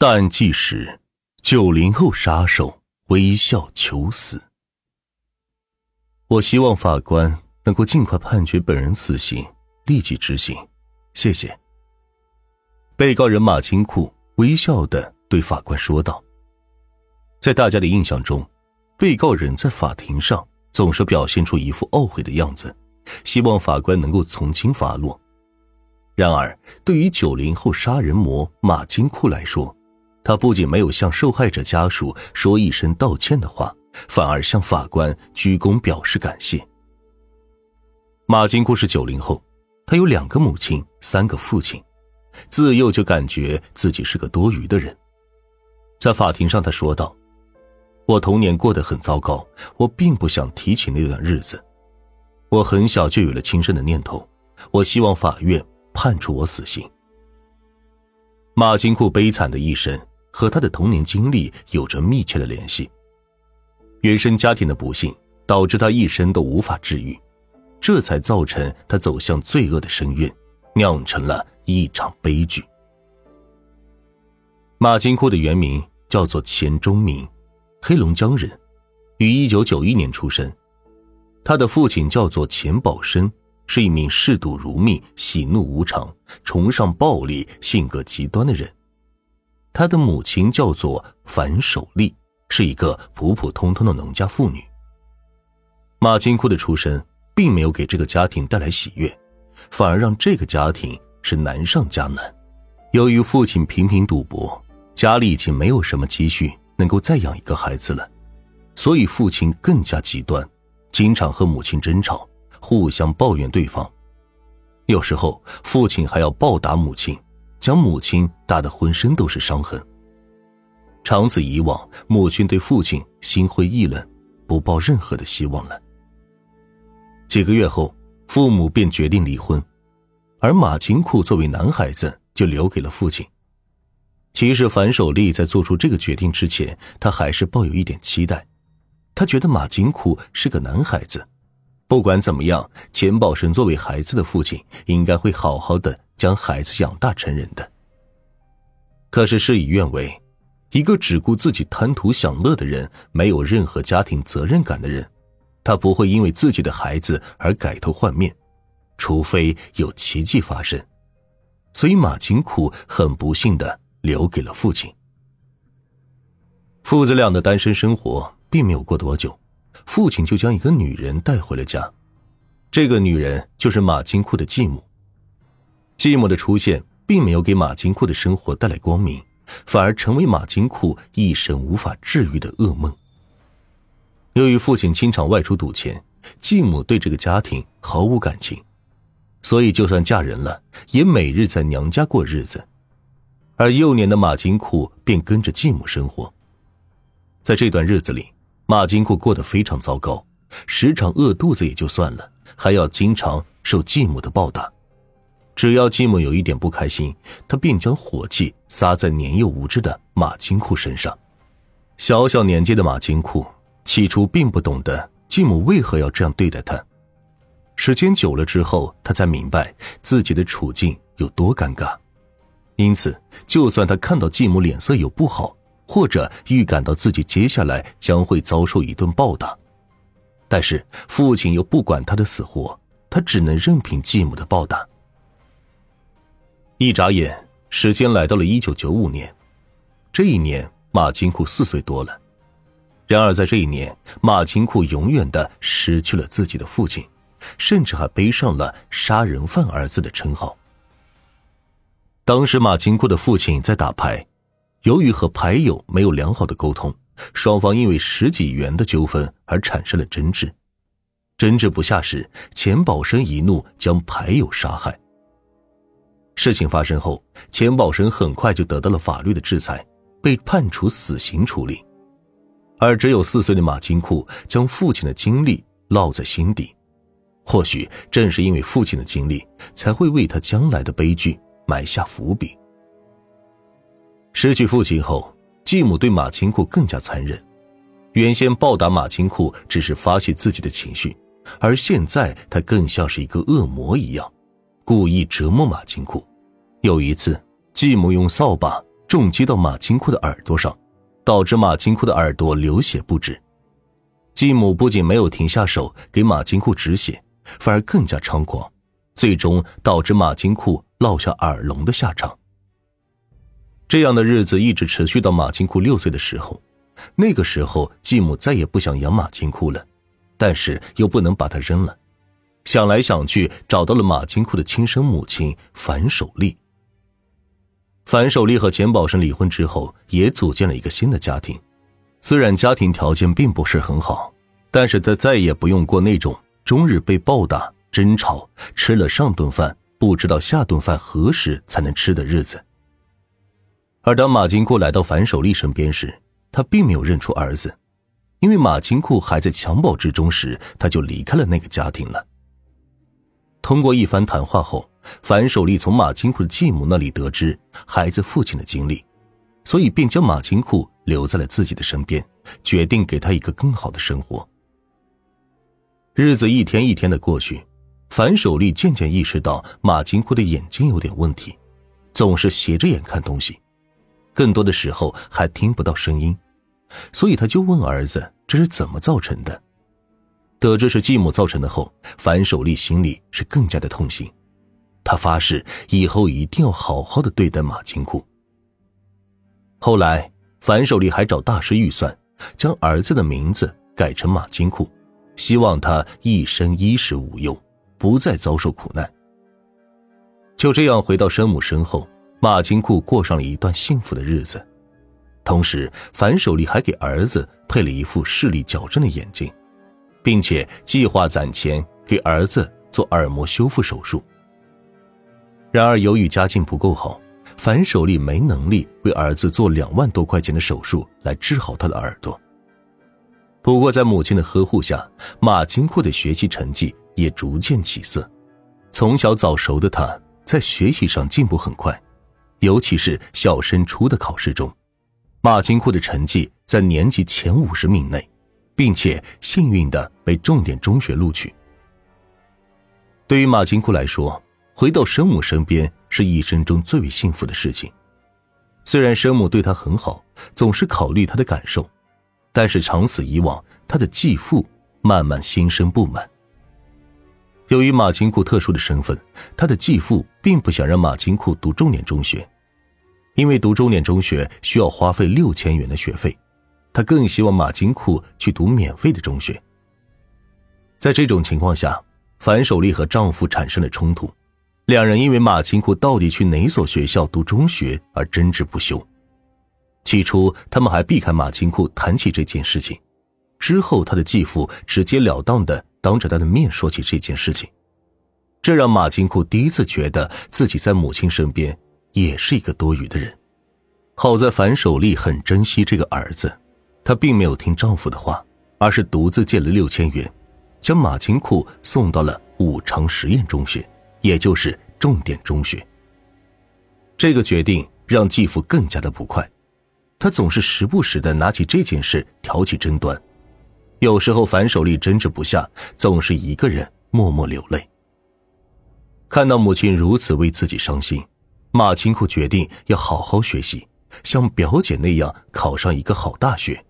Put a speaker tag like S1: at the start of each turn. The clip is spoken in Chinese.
S1: 淡季时，九零后杀手微笑求死。我希望法官能够尽快判决本人死刑，立即执行，谢谢。被告人马金库微笑的对法官说道。在大家的印象中，被告人在法庭上总是表现出一副懊悔的样子，希望法官能够从轻发落。然而，对于九零后杀人魔马金库来说，他不仅没有向受害者家属说一声道歉的话，反而向法官鞠躬表示感谢。马金库是九零后，他有两个母亲，三个父亲，自幼就感觉自己是个多余的人。在法庭上，他说道：“我童年过得很糟糕，我并不想提起那段日子。我很小就有了轻生的念头，我希望法院判处我死刑。”马金库悲惨的一生。和他的童年经历有着密切的联系。原生家庭的不幸导致他一生都无法治愈，这才造成他走向罪恶的深渊，酿成了一场悲剧。马金库的原名叫做钱忠明，黑龙江人，于一九九一年出生。他的父亲叫做钱宝生，是一名嗜赌如命、喜怒无常、崇尚暴力、性格极端的人。他的母亲叫做樊守利，是一个普普通通的农家妇女。马金库的出生并没有给这个家庭带来喜悦，反而让这个家庭是难上加难。由于父亲频频赌博，家里已经没有什么积蓄能够再养一个孩子了，所以父亲更加极端，经常和母亲争吵，互相抱怨对方。有时候，父亲还要暴打母亲。将母亲打得浑身都是伤痕。长此以往，母亲对父亲心灰意冷，不抱任何的希望了。几个月后，父母便决定离婚，而马金库作为男孩子就留给了父亲。其实，樊守利在做出这个决定之前，他还是抱有一点期待。他觉得马金库是个男孩子，不管怎么样，钱宝生作为孩子的父亲，应该会好好的。将孩子养大成人的。可是事与愿违，一个只顾自己贪图享乐的人，没有任何家庭责任感的人，他不会因为自己的孩子而改头换面，除非有奇迹发生。所以马金库很不幸的留给了父亲。父子俩的单身生活并没有过多久，父亲就将一个女人带回了家，这个女人就是马金库的继母。继母的出现并没有给马金库的生活带来光明，反而成为马金库一生无法治愈的噩梦。由于父亲经常外出赌钱，继母对这个家庭毫无感情，所以就算嫁人了，也每日在娘家过日子。而幼年的马金库便跟着继母生活。在这段日子里，马金库过得非常糟糕，时常饿肚子也就算了，还要经常受继母的暴打。只要继母有一点不开心，他便将火气撒在年幼无知的马金库身上。小小年纪的马金库起初并不懂得继母为何要这样对待他，时间久了之后，他才明白自己的处境有多尴尬。因此，就算他看到继母脸色有不好，或者预感到自己接下来将会遭受一顿暴打，但是父亲又不管他的死活，他只能任凭继母的暴打。一眨眼，时间来到了一九九五年。这一年，马金库四岁多了。然而，在这一年，马金库永远的失去了自己的父亲，甚至还背上了“杀人犯”儿子的称号。当时，马金库的父亲在打牌，由于和牌友没有良好的沟通，双方因为十几元的纠纷而产生了争执。争执不下时，钱宝生一怒将牌友杀害。事情发生后，钱宝生很快就得到了法律的制裁，被判处死刑处理。而只有四岁的马金库将父亲的经历烙在心底，或许正是因为父亲的经历，才会为他将来的悲剧埋下伏笔。失去父亲后，继母对马金库更加残忍。原先暴打马金库只是发泄自己的情绪，而现在他更像是一个恶魔一样。故意折磨马金库。有一次，继母用扫把重击到马金库的耳朵上，导致马金库的耳朵流血不止。继母不仅没有停下手给马金库止血，反而更加猖狂，最终导致马金库落下耳聋的下场。这样的日子一直持续到马金库六岁的时候，那个时候继母再也不想养马金库了，但是又不能把他扔了，想来想去找到了马金库的亲生母亲樊守利。樊守利和钱宝生离婚之后，也组建了一个新的家庭，虽然家庭条件并不是很好，但是他再也不用过那种终日被暴打、争吵、吃了上顿饭不知道下顿饭何时才能吃的日子。而当马金库来到樊守利身边时，他并没有认出儿子，因为马金库还在襁褓之中时，他就离开了那个家庭了。通过一番谈话后，樊守利从马金库的继母那里得知孩子父亲的经历，所以便将马金库留在了自己的身边，决定给他一个更好的生活。日子一天一天的过去，樊守利渐渐意识到马金库的眼睛有点问题，总是斜着眼看东西。更多的时候还听不到声音，所以他就问儿子：“这是怎么造成的？”得知是继母造成的后，樊守利心里是更加的痛心。他发誓以后一定要好好的对待马金库。后来，樊守利还找大师预算，将儿子的名字改成马金库，希望他一生衣食无忧，不再遭受苦难。就这样回到生母身后。马金库过上了一段幸福的日子，同时樊守利还给儿子配了一副视力矫正的眼睛，并且计划攒钱给儿子做耳膜修复手术。然而，由于家境不够好，樊守利没能力为儿子做两万多块钱的手术来治好他的耳朵。不过，在母亲的呵护下，马金库的学习成绩也逐渐起色。从小早熟的他，在学习上进步很快。尤其是小升初的考试中，马金库的成绩在年级前五十名内，并且幸运的被重点中学录取。对于马金库来说，回到生母身边是一生中最为幸福的事情。虽然生母对他很好，总是考虑他的感受，但是长此以往，他的继父慢慢心生不满。由于马金库特殊的身份，他的继父并不想让马金库读重点中学，因为读重点中学需要花费六千元的学费，他更希望马金库去读免费的中学。在这种情况下，樊守利和丈夫产生了冲突，两人因为马金库到底去哪所学校读中学而争执不休。起初，他们还避开马金库谈起这件事情，之后他的继父直截了当的。当着他的面说起这件事情，这让马金库第一次觉得自己在母亲身边也是一个多余的人。好在樊守利很珍惜这个儿子，她并没有听丈夫的话，而是独自借了六千元，将马金库送到了五常实验中学，也就是重点中学。这个决定让继父更加的不快，他总是时不时的拿起这件事挑起争端。有时候，反手力争执不下，总是一个人默默流泪。看到母亲如此为自己伤心，马清库决定要好好学习，像表姐那样考上一个好大学，